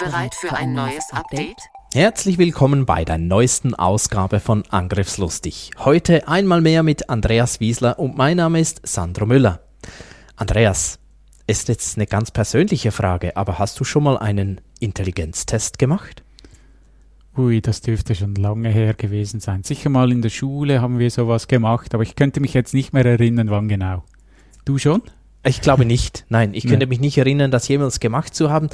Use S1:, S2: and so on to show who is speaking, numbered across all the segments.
S1: Bereit für ein neues Update?
S2: Herzlich willkommen bei der neuesten Ausgabe von Angriffslustig. Heute einmal mehr mit Andreas Wiesler und mein Name ist Sandro Müller. Andreas, ist jetzt eine ganz persönliche Frage, aber hast du schon mal einen Intelligenztest gemacht?
S3: Ui, das dürfte schon lange her gewesen sein. Sicher mal in der Schule haben wir sowas gemacht, aber ich könnte mich jetzt nicht mehr erinnern, wann genau. Du schon?
S2: Ich glaube nicht. Nein, ich könnte mich nicht erinnern, das jemals gemacht zu haben.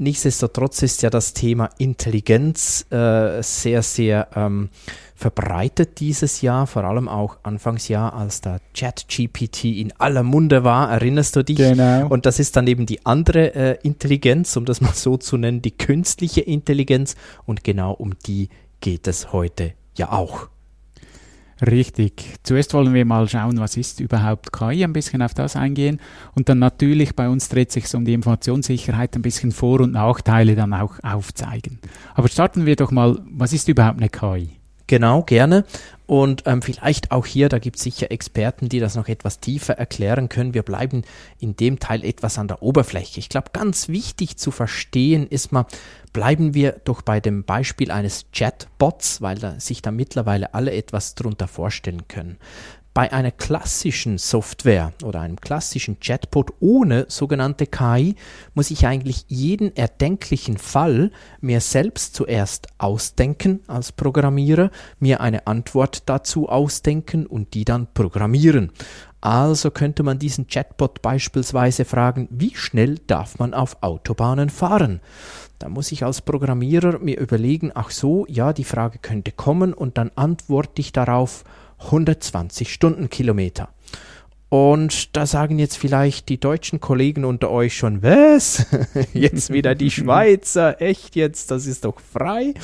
S2: Nichtsdestotrotz ist ja das Thema Intelligenz äh, sehr, sehr ähm, verbreitet dieses Jahr, vor allem auch Anfangsjahr, als der Chat-GPT in aller Munde war, erinnerst du dich?
S3: Genau.
S2: Und das ist dann eben die andere äh, Intelligenz, um das mal so zu nennen, die künstliche Intelligenz. Und genau um die geht es heute ja auch.
S3: Richtig. Zuerst wollen wir mal schauen, was ist überhaupt KI, ein bisschen auf das eingehen und dann natürlich bei uns dreht sich um die Informationssicherheit, ein bisschen Vor- und Nachteile dann auch aufzeigen. Aber starten wir doch mal, was ist überhaupt eine KI?
S2: Genau, gerne. Und ähm, vielleicht auch hier, da gibt es sicher Experten, die das noch etwas tiefer erklären können. Wir bleiben in dem Teil etwas an der Oberfläche. Ich glaube, ganz wichtig zu verstehen ist mal, bleiben wir doch bei dem Beispiel eines Chatbots, weil da sich da mittlerweile alle etwas drunter vorstellen können bei einer klassischen Software oder einem klassischen Chatbot ohne sogenannte KI muss ich eigentlich jeden erdenklichen Fall mir selbst zuerst ausdenken als Programmierer, mir eine Antwort dazu ausdenken und die dann programmieren. Also könnte man diesen Chatbot beispielsweise fragen, wie schnell darf man auf Autobahnen fahren? Da muss ich als Programmierer mir überlegen, ach so, ja, die Frage könnte kommen und dann antworte ich darauf 120 Stundenkilometer. Und da sagen jetzt vielleicht die deutschen Kollegen unter euch schon, was? Jetzt wieder die Schweizer, echt jetzt, das ist doch frei.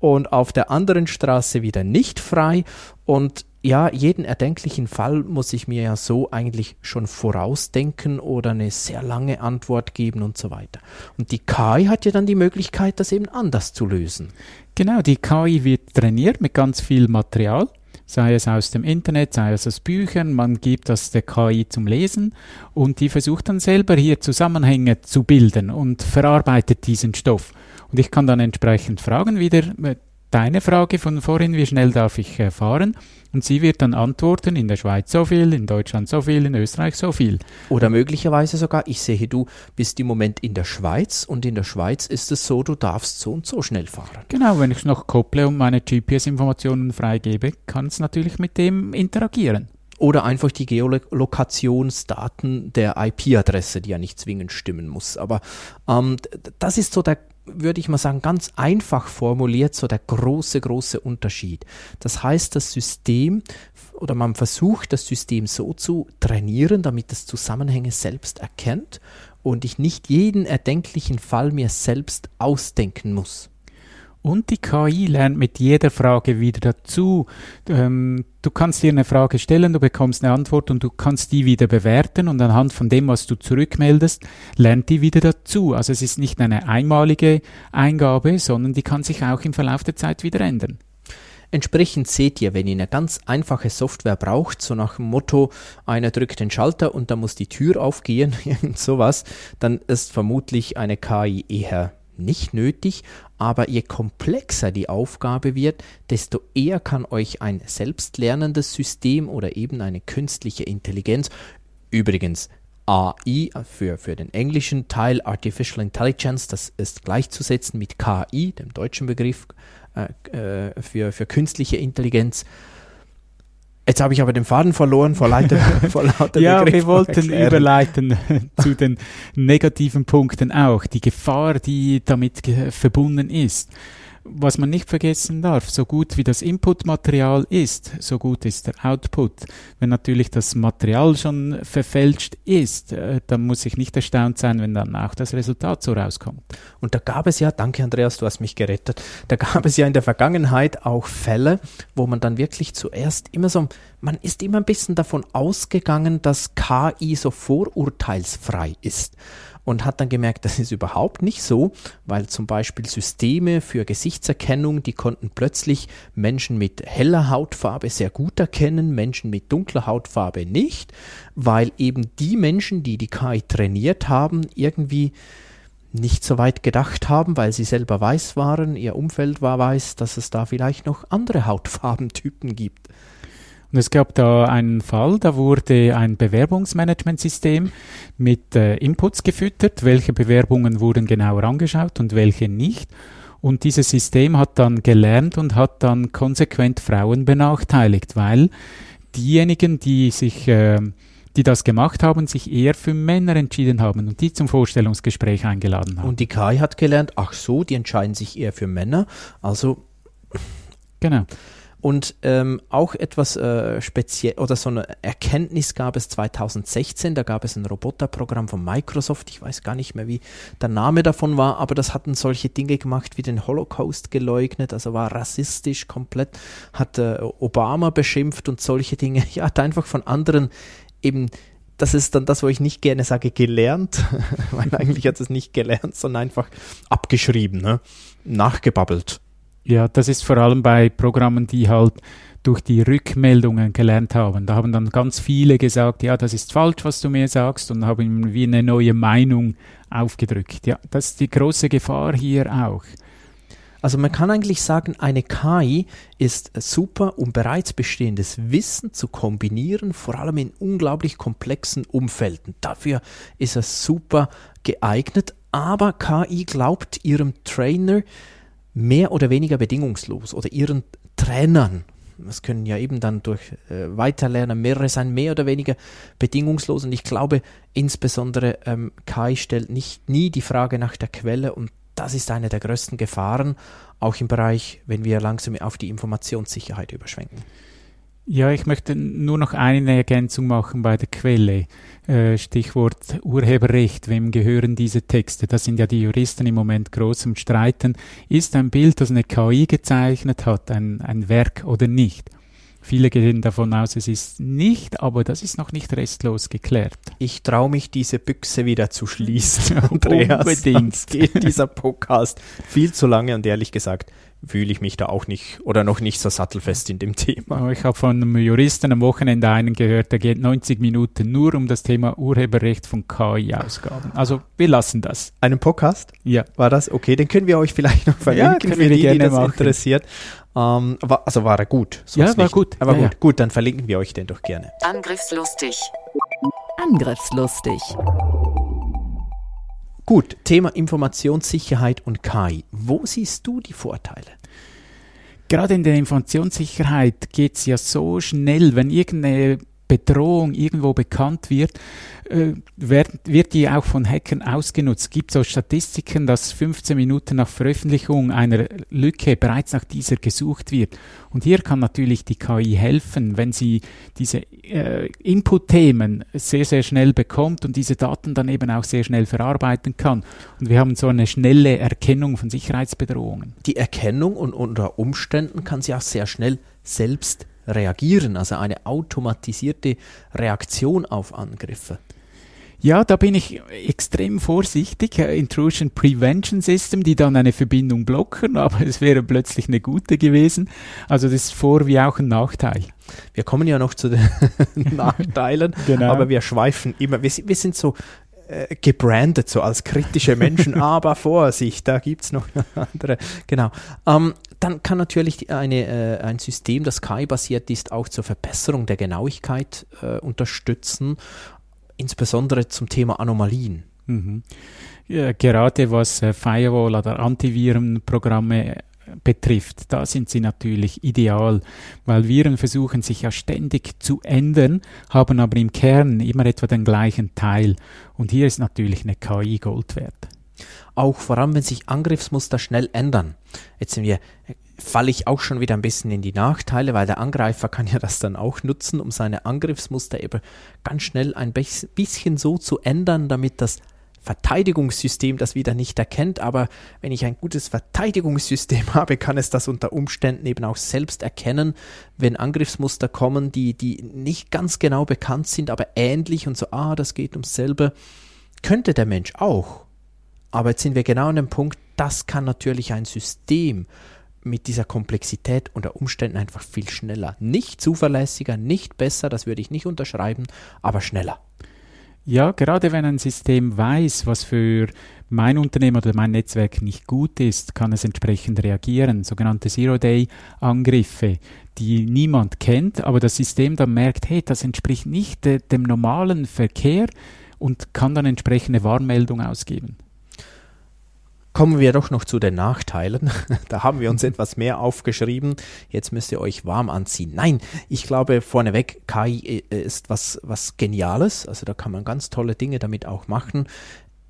S2: Und auf der anderen Straße wieder nicht frei. Und ja, jeden erdenklichen Fall muss ich mir ja so eigentlich schon vorausdenken oder eine sehr lange Antwort geben und so weiter. Und die KI hat ja dann die Möglichkeit, das eben anders zu lösen.
S3: Genau, die KI wird trainiert mit ganz viel Material sei es aus dem Internet, sei es aus Büchern, man gibt das der KI zum Lesen und die versucht dann selber hier Zusammenhänge zu bilden und verarbeitet diesen Stoff. Und ich kann dann entsprechend fragen, wieder äh, deine Frage von vorhin, wie schnell darf ich äh, fahren? Und sie wird dann antworten, in der Schweiz so viel, in Deutschland so viel, in Österreich so viel.
S2: Oder möglicherweise sogar, ich sehe, du bist im Moment in der Schweiz und in der Schweiz ist es so, du darfst so und so schnell fahren.
S3: Genau, wenn ich es noch kopple und meine GPS-Informationen freigebe, kann es natürlich mit dem interagieren
S2: oder einfach die Geolokationsdaten der IP-Adresse, die ja nicht zwingend stimmen muss. Aber ähm, das ist so der würde ich mal sagen, ganz einfach formuliert so der große, große Unterschied. Das heißt, das System oder man versucht, das System so zu trainieren, damit es Zusammenhänge selbst erkennt und ich nicht jeden erdenklichen Fall mir selbst ausdenken muss.
S3: Und die KI lernt mit jeder Frage wieder dazu. Ähm, du kannst dir eine Frage stellen, du bekommst eine Antwort und du kannst die wieder bewerten und anhand von dem, was du zurückmeldest, lernt die wieder dazu. Also es ist nicht eine einmalige Eingabe, sondern die kann sich auch im Verlauf der Zeit wieder ändern.
S2: Entsprechend seht ihr, wenn ihr eine ganz einfache Software braucht, so nach dem Motto, einer drückt den Schalter und dann muss die Tür aufgehen, irgend sowas, dann ist vermutlich eine KI eher nicht nötig, aber je komplexer die Aufgabe wird, desto eher kann euch ein selbstlernendes System oder eben eine künstliche Intelligenz, übrigens AI für, für den englischen Teil Artificial Intelligence, das ist gleichzusetzen mit KI, dem deutschen Begriff äh, äh, für, für künstliche Intelligenz, Jetzt habe ich aber den Faden verloren vor lauter,
S3: vor lauter Ja, wir wollten überleiten zu den negativen Punkten auch, die Gefahr, die damit verbunden ist. Was man nicht vergessen darf, so gut wie das Inputmaterial ist, so gut ist der Output. Wenn natürlich das Material schon verfälscht ist, äh, dann muss ich nicht erstaunt sein, wenn dann auch das Resultat so rauskommt.
S2: Und da gab es ja, danke Andreas, du hast mich gerettet, da gab es ja in der Vergangenheit auch Fälle, wo man dann wirklich zuerst immer so, man ist immer ein bisschen davon ausgegangen, dass KI so vorurteilsfrei ist und hat dann gemerkt, das ist überhaupt nicht so, weil zum Beispiel Systeme für Gesichtserkennung, die konnten plötzlich Menschen mit heller Hautfarbe sehr gut erkennen, Menschen mit dunkler Hautfarbe nicht, weil eben die Menschen, die die KI trainiert haben, irgendwie nicht so weit gedacht haben, weil sie selber weiß waren, ihr Umfeld war weiß, dass es da vielleicht noch andere Hautfarbentypen gibt.
S3: Und es gab da einen Fall, da wurde ein Bewerbungsmanagementsystem mit äh, Inputs gefüttert, welche Bewerbungen wurden genauer angeschaut und welche nicht. Und dieses System hat dann gelernt und hat dann konsequent Frauen benachteiligt, weil diejenigen, die sich äh, die das gemacht haben, sich eher für Männer entschieden haben und die zum Vorstellungsgespräch eingeladen haben.
S2: Und die KI hat gelernt, ach so, die entscheiden sich eher für Männer. Also
S3: genau.
S2: Und ähm, auch etwas äh, speziell oder so eine Erkenntnis gab es 2016. Da gab es ein Roboterprogramm von Microsoft. Ich weiß gar nicht mehr, wie der Name davon war, aber das hatten solche Dinge gemacht wie den Holocaust geleugnet, also war rassistisch komplett, hat äh, Obama beschimpft und solche Dinge. Ja, hat einfach von anderen eben das ist dann das, wo ich nicht gerne sage, gelernt, weil eigentlich hat es nicht gelernt, sondern einfach abgeschrieben, ne? nachgebabbelt.
S3: Ja, das ist vor allem bei Programmen, die halt durch die Rückmeldungen gelernt haben. Da haben dann ganz viele gesagt, ja, das ist falsch, was du mir sagst, und haben wie eine neue Meinung aufgedrückt. Ja, das ist die große Gefahr hier auch.
S2: Also man kann eigentlich sagen, eine KI ist super, um bereits bestehendes Wissen zu kombinieren, vor allem in unglaublich komplexen Umfelden. Dafür ist es super geeignet, aber KI glaubt ihrem Trainer, mehr oder weniger bedingungslos oder ihren Trainern, es können ja eben dann durch äh, Weiterlernen mehrere sein, mehr oder weniger bedingungslos. Und ich glaube, insbesondere ähm, KI stellt nicht nie die Frage nach der Quelle und das ist eine der größten Gefahren, auch im Bereich, wenn wir langsam auf die Informationssicherheit überschwenken.
S3: Ja, ich möchte nur noch eine Ergänzung machen bei der Quelle. Äh, Stichwort Urheberrecht, wem gehören diese Texte? Da sind ja die Juristen im Moment groß im Streiten. Ist ein Bild, das eine KI gezeichnet hat, ein, ein Werk oder nicht? Viele gehen davon aus, es ist nicht, aber das ist noch nicht restlos geklärt.
S2: Ich traue mich, diese Büchse wieder zu schließen, Andreas. Unbedingt. Geht dieser Podcast viel zu lange und ehrlich gesagt fühle ich mich da auch nicht oder noch nicht so sattelfest in dem Thema.
S3: Ich habe von einem Juristen am Wochenende einen gehört, der geht 90 Minuten nur um das Thema Urheberrecht von KI-Ausgaben. Also wir lassen das.
S2: Einen Podcast?
S3: Ja.
S2: War das? Okay, den können wir euch vielleicht noch verlinken
S3: ja,
S2: für die,
S3: die
S2: das
S3: machen.
S2: interessiert. Ähm, war, also war er gut?
S3: ja, war nicht. gut.
S2: Aber
S3: ja,
S2: gut, ja. gut, dann verlinken wir euch den doch gerne.
S1: Angriffslustig.
S4: Angriffslustig.
S2: Gut, Thema Informationssicherheit und KI. Wo siehst du die Vorteile?
S3: Gerade in der Informationssicherheit geht es ja so schnell, wenn irgendeine Bedrohung irgendwo bekannt wird, äh, wird, wird die auch von Hackern ausgenutzt. Es gibt so Statistiken, dass 15 Minuten nach Veröffentlichung einer Lücke bereits nach dieser gesucht wird. Und hier kann natürlich die KI helfen, wenn sie diese äh, Input-Themen sehr, sehr schnell bekommt und diese Daten dann eben auch sehr schnell verarbeiten kann. Und wir haben so eine schnelle Erkennung von Sicherheitsbedrohungen.
S2: Die Erkennung und unter Umständen kann sie auch sehr schnell selbst reagieren, also eine automatisierte Reaktion auf Angriffe.
S3: Ja, da bin ich extrem vorsichtig. Intrusion Prevention System, die dann eine Verbindung blocken, aber es wäre plötzlich eine gute gewesen. Also das ist vor wie auch ein Nachteil.
S2: Wir kommen ja noch zu den Nachteilen, genau. aber wir schweifen immer. Wir, wir sind so äh, gebrandet, so als kritische Menschen, aber Vorsicht, da gibt es noch andere. Genau. Ähm, dann kann natürlich eine, äh, ein System, das KI-basiert ist, auch zur Verbesserung der Genauigkeit äh, unterstützen insbesondere zum Thema Anomalien.
S3: Mhm. Ja, gerade was äh, Firewall oder Antivirenprogramme äh, betrifft, da sind sie natürlich ideal, weil Viren versuchen sich ja ständig zu ändern, haben aber im Kern immer etwa den gleichen Teil. Und hier ist natürlich eine KI Gold wert.
S2: Auch vor allem, wenn sich Angriffsmuster schnell ändern. Jetzt sind wir, falle ich auch schon wieder ein bisschen in die Nachteile, weil der Angreifer kann ja das dann auch nutzen, um seine Angriffsmuster eben ganz schnell ein bisschen so zu ändern, damit das Verteidigungssystem das wieder nicht erkennt, aber wenn ich ein gutes Verteidigungssystem habe, kann es das unter Umständen eben auch selbst erkennen, wenn Angriffsmuster kommen, die, die nicht ganz genau bekannt sind, aber ähnlich und so, ah, das geht ums selbe, könnte der Mensch auch. Aber jetzt sind wir genau an dem Punkt, das kann natürlich ein System mit dieser Komplexität unter Umständen einfach viel schneller. Nicht zuverlässiger, nicht besser, das würde ich nicht unterschreiben, aber schneller.
S3: Ja, gerade wenn ein System weiß, was für mein Unternehmen oder mein Netzwerk nicht gut ist, kann es entsprechend reagieren. Sogenannte Zero-Day-Angriffe, die niemand kennt, aber das System dann merkt, hey, das entspricht nicht äh, dem normalen Verkehr und kann dann entsprechende Warnmeldung ausgeben.
S2: Kommen wir doch noch zu den Nachteilen. da haben wir uns etwas mehr aufgeschrieben. Jetzt müsst ihr euch warm anziehen. Nein, ich glaube vorneweg, KI äh, ist was, was Geniales. Also da kann man ganz tolle Dinge damit auch machen.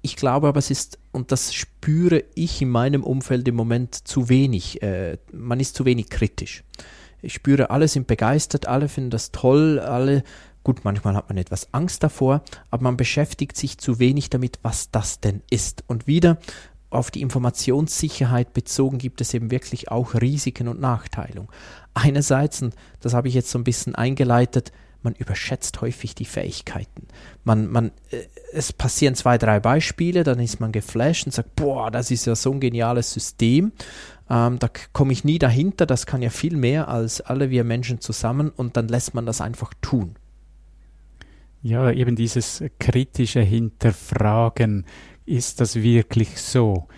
S2: Ich glaube aber, es ist, und das spüre ich in meinem Umfeld im Moment zu wenig. Äh, man ist zu wenig kritisch. Ich spüre, alle sind begeistert, alle finden das toll, alle Gut, manchmal hat man etwas Angst davor, aber man beschäftigt sich zu wenig damit, was das denn ist. Und wieder, auf die Informationssicherheit bezogen gibt es eben wirklich auch Risiken und Nachteile. Einerseits, und das habe ich jetzt so ein bisschen eingeleitet, man überschätzt häufig die Fähigkeiten. Man, man, äh, es passieren zwei, drei Beispiele, dann ist man geflasht und sagt, boah, das ist ja so ein geniales System. Ähm, da komme ich nie dahinter, das kann ja viel mehr als alle wir Menschen zusammen und dann lässt man das einfach tun.
S3: Ja, eben dieses kritische Hinterfragen ist das wirklich so?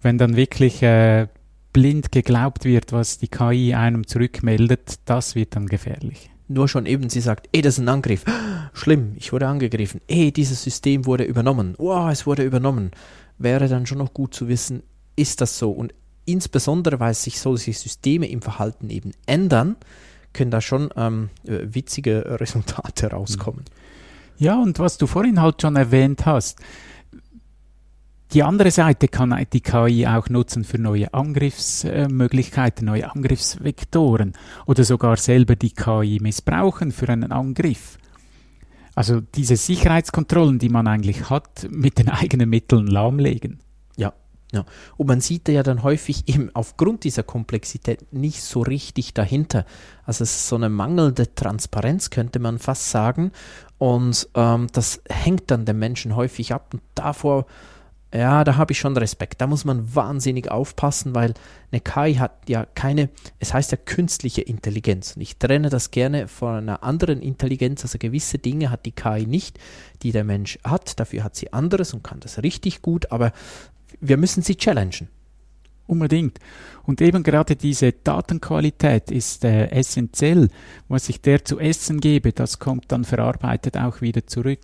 S3: Wenn dann wirklich äh, blind geglaubt wird, was die KI einem zurückmeldet, das wird dann gefährlich.
S2: Nur schon eben, sie sagt, ey, das ist ein Angriff. Schlimm, ich wurde angegriffen. Ey, dieses System wurde übernommen. Wow, es wurde übernommen. Wäre dann schon noch gut zu wissen, ist das so? Und insbesondere, weil sich solche Systeme im Verhalten eben ändern, können da schon ähm, äh, witzige Resultate rauskommen.
S3: Ja, und was du vorhin halt schon erwähnt hast, die andere Seite kann die KI auch nutzen für neue Angriffsmöglichkeiten, neue Angriffsvektoren oder sogar selber die KI missbrauchen für einen Angriff. Also diese Sicherheitskontrollen, die man eigentlich hat, mit den eigenen Mitteln lahmlegen.
S2: Ja, ja. Und man sieht ja dann häufig eben aufgrund dieser Komplexität nicht so richtig dahinter. Also es ist so eine mangelnde Transparenz, könnte man fast sagen. Und ähm, das hängt dann den Menschen häufig ab. Und davor ja, da habe ich schon Respekt. Da muss man wahnsinnig aufpassen, weil eine KI hat ja keine, es heißt ja künstliche Intelligenz. Und ich trenne das gerne von einer anderen Intelligenz. Also gewisse Dinge hat die KI nicht, die der Mensch hat. Dafür hat sie anderes und kann das richtig gut. Aber wir müssen sie challengen.
S3: Unbedingt. Und eben gerade diese Datenqualität ist äh, essentiell. Was ich der zu essen gebe, das kommt dann verarbeitet auch wieder zurück.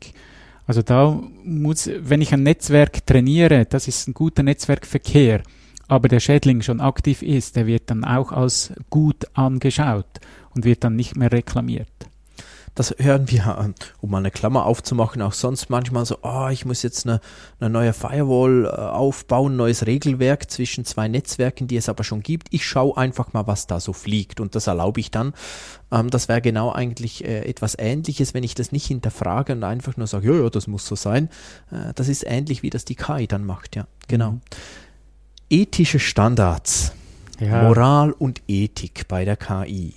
S3: Also da muss, wenn ich ein Netzwerk trainiere, das ist ein guter Netzwerkverkehr, aber der Schädling schon aktiv ist, der wird dann auch als gut angeschaut und wird dann nicht mehr reklamiert.
S2: Das hören wir, um mal eine Klammer aufzumachen, auch sonst manchmal so, oh, ich muss jetzt eine, eine neue Firewall äh, aufbauen, neues Regelwerk zwischen zwei Netzwerken, die es aber schon gibt. Ich schaue einfach mal, was da so fliegt und das erlaube ich dann. Ähm, das wäre genau eigentlich äh, etwas Ähnliches, wenn ich das nicht hinterfrage und einfach nur sage, ja, ja, das muss so sein. Äh, das ist ähnlich, wie das die KI dann macht, ja, genau. Mhm. Ethische Standards. Ja. Moral und Ethik bei der KI.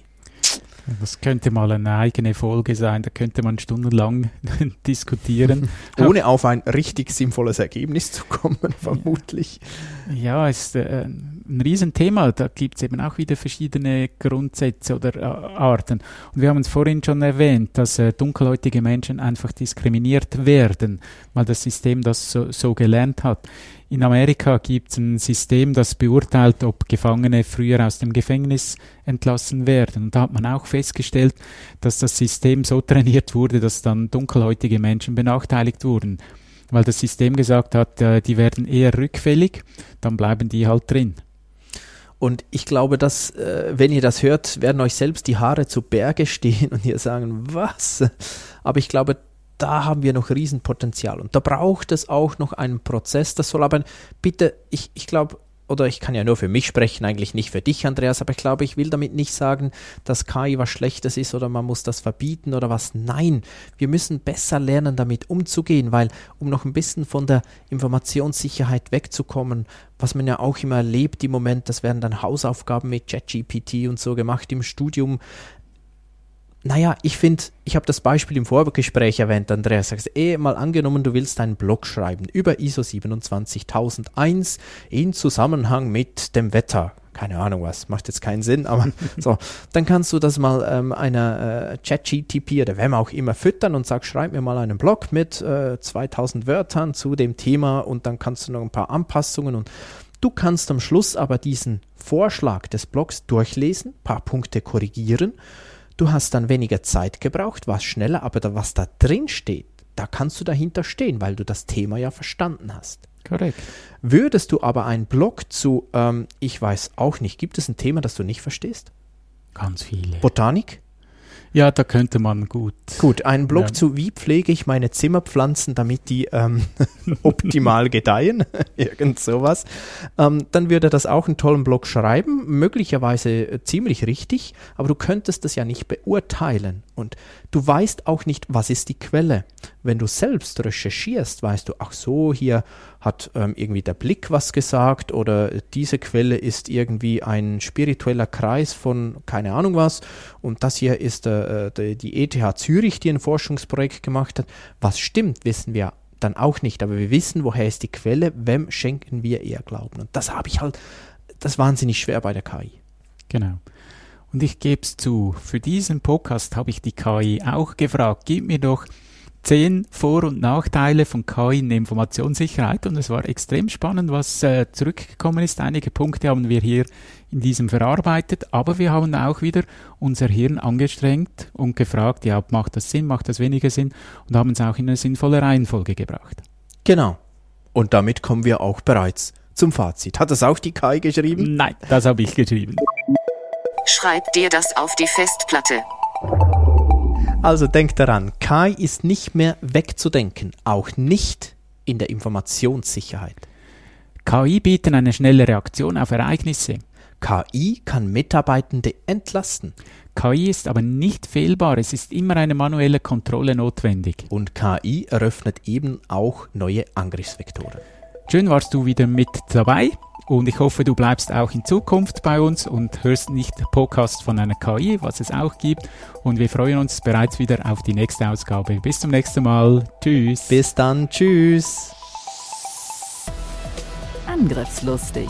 S3: Das könnte mal eine eigene Folge sein, da könnte man stundenlang diskutieren.
S2: Ohne auf ein richtig sinnvolles Ergebnis zu kommen, vermutlich.
S3: Ja, ist äh, ein Riesenthema. Da gibt es eben auch wieder verschiedene Grundsätze oder äh, Arten. Und wir haben es vorhin schon erwähnt, dass äh, dunkelhäutige Menschen einfach diskriminiert werden, weil das System das so, so gelernt hat. In Amerika gibt es ein System, das beurteilt, ob Gefangene früher aus dem Gefängnis entlassen werden. Und da hat man auch festgestellt, dass das System so trainiert wurde, dass dann dunkelhäutige Menschen benachteiligt wurden. Weil das System gesagt hat, äh, die werden eher rückfällig, dann bleiben die halt drin.
S2: Und ich glaube, dass, äh, wenn ihr das hört, werden euch selbst die Haare zu Berge stehen und ihr sagen, was? Aber ich glaube, da haben wir noch Riesenpotenzial. Und da braucht es auch noch einen Prozess. Das soll aber bitte, ich, ich glaube, oder ich kann ja nur für mich sprechen, eigentlich nicht für dich, Andreas, aber ich glaube, ich will damit nicht sagen, dass KI was Schlechtes ist oder man muss das verbieten oder was. Nein, wir müssen besser lernen, damit umzugehen, weil um noch ein bisschen von der Informationssicherheit wegzukommen, was man ja auch immer erlebt im Moment, das werden dann Hausaufgaben mit ChatGPT und so gemacht im Studium, naja, ich finde, ich habe das Beispiel im Vorgespräch erwähnt, Andreas. Sagst, eh mal angenommen, du willst einen Blog schreiben über ISO 27001 in Zusammenhang mit dem Wetter. Keine Ahnung was, macht jetzt keinen Sinn, aber so, dann kannst du das mal ähm, einer äh, ChatGTP oder wem auch immer füttern und sagst, schreib mir mal einen Blog mit äh, 2000 Wörtern zu dem Thema und dann kannst du noch ein paar Anpassungen und du kannst am Schluss aber diesen Vorschlag des Blogs durchlesen, paar Punkte korrigieren Du hast dann weniger Zeit gebraucht, warst schneller, aber da, was da drin steht, da kannst du dahinter stehen, weil du das Thema ja verstanden hast.
S3: Korrekt.
S2: Würdest du aber einen Blog zu, ähm, ich weiß auch nicht, gibt es ein Thema, das du nicht verstehst?
S3: Ganz viele.
S2: Botanik?
S3: Ja, da könnte man gut.
S2: Gut, einen Blog
S3: Ja.
S2: zu, wie pflege ich meine Zimmerpflanzen, damit die ähm, optimal gedeihen, irgend sowas. Ähm, dann würde das auch einen tollen Blog schreiben, möglicherweise äh, ziemlich richtig, aber du könntest das ja nicht beurteilen und du weißt auch nicht, was ist die Quelle. Wenn du selbst recherchierst, weißt du, ach so, hier hat ähm, irgendwie der Blick was gesagt oder diese Quelle ist irgendwie ein spiritueller Kreis von keine Ahnung was und das hier ist äh, die, die ETH Zürich, die ein Forschungsprojekt gemacht hat. Was stimmt, wissen wir dann auch nicht, aber wir wissen, woher ist die Quelle, wem schenken wir eher Glauben. Und das habe ich halt, das ist wahnsinnig schwer bei der KI.
S3: Genau. Und ich gebe es zu, für diesen Podcast habe ich die KI auch gefragt, gib mir doch zehn Vor- und Nachteile von KI in der Informationssicherheit und es war extrem spannend, was äh, zurückgekommen ist. Einige Punkte haben wir hier in diesem verarbeitet, aber wir haben auch wieder unser Hirn angestrengt und gefragt, ja, macht das Sinn, macht das weniger Sinn und haben es auch in eine sinnvolle Reihenfolge gebracht.
S2: Genau. Und damit kommen wir auch bereits zum Fazit. Hat das auch die KI geschrieben?
S3: Nein, das habe ich geschrieben.
S1: Schreib dir das auf die Festplatte.
S2: Also denk daran, KI ist nicht mehr wegzudenken, auch nicht in der Informationssicherheit.
S3: KI bieten eine schnelle Reaktion auf Ereignisse.
S2: KI kann Mitarbeitende entlasten
S3: KI ist aber nicht fehlbar, es ist immer eine manuelle Kontrolle notwendig.
S2: und KI eröffnet eben auch neue Angriffsvektoren.
S3: Schön warst du wieder mit dabei und ich hoffe, du bleibst auch in Zukunft bei uns und hörst nicht Podcast von einer KI, was es auch gibt. Und wir freuen uns bereits wieder auf die nächste Ausgabe. Bis zum nächsten Mal. Tschüss.
S2: Bis dann, tschüss.
S4: Angriffslustig.